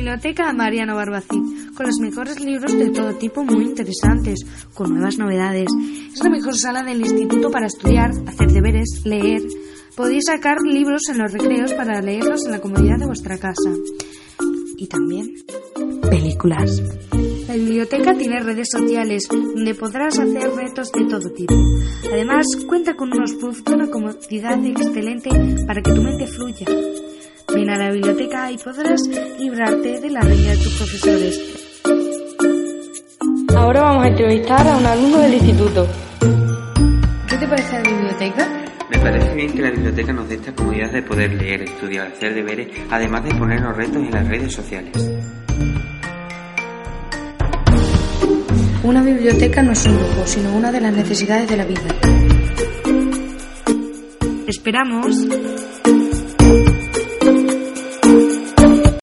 biblioteca Mariano Barbacid, con los mejores libros de todo tipo muy interesantes, con nuevas novedades. Es la mejor sala del instituto para estudiar, hacer deberes, leer. Podéis sacar libros en los recreos para leerlos en la comodidad de vuestra casa. Y también películas. La biblioteca tiene redes sociales donde podrás hacer retos de todo tipo. Además, cuenta con unos puffs de una comodidad excelente para que tu mente fluya. Ven a la biblioteca y podrás librarte de la riña de tus profesores. Ahora vamos a entrevistar a un alumno del instituto. ¿Qué te parece la biblioteca? Me parece bien que la biblioteca nos dé esta comodidad de poder leer, estudiar, hacer deberes, además de ponernos retos en las redes sociales. Una biblioteca no es un lujo, sino una de las necesidades de la vida. Esperamos.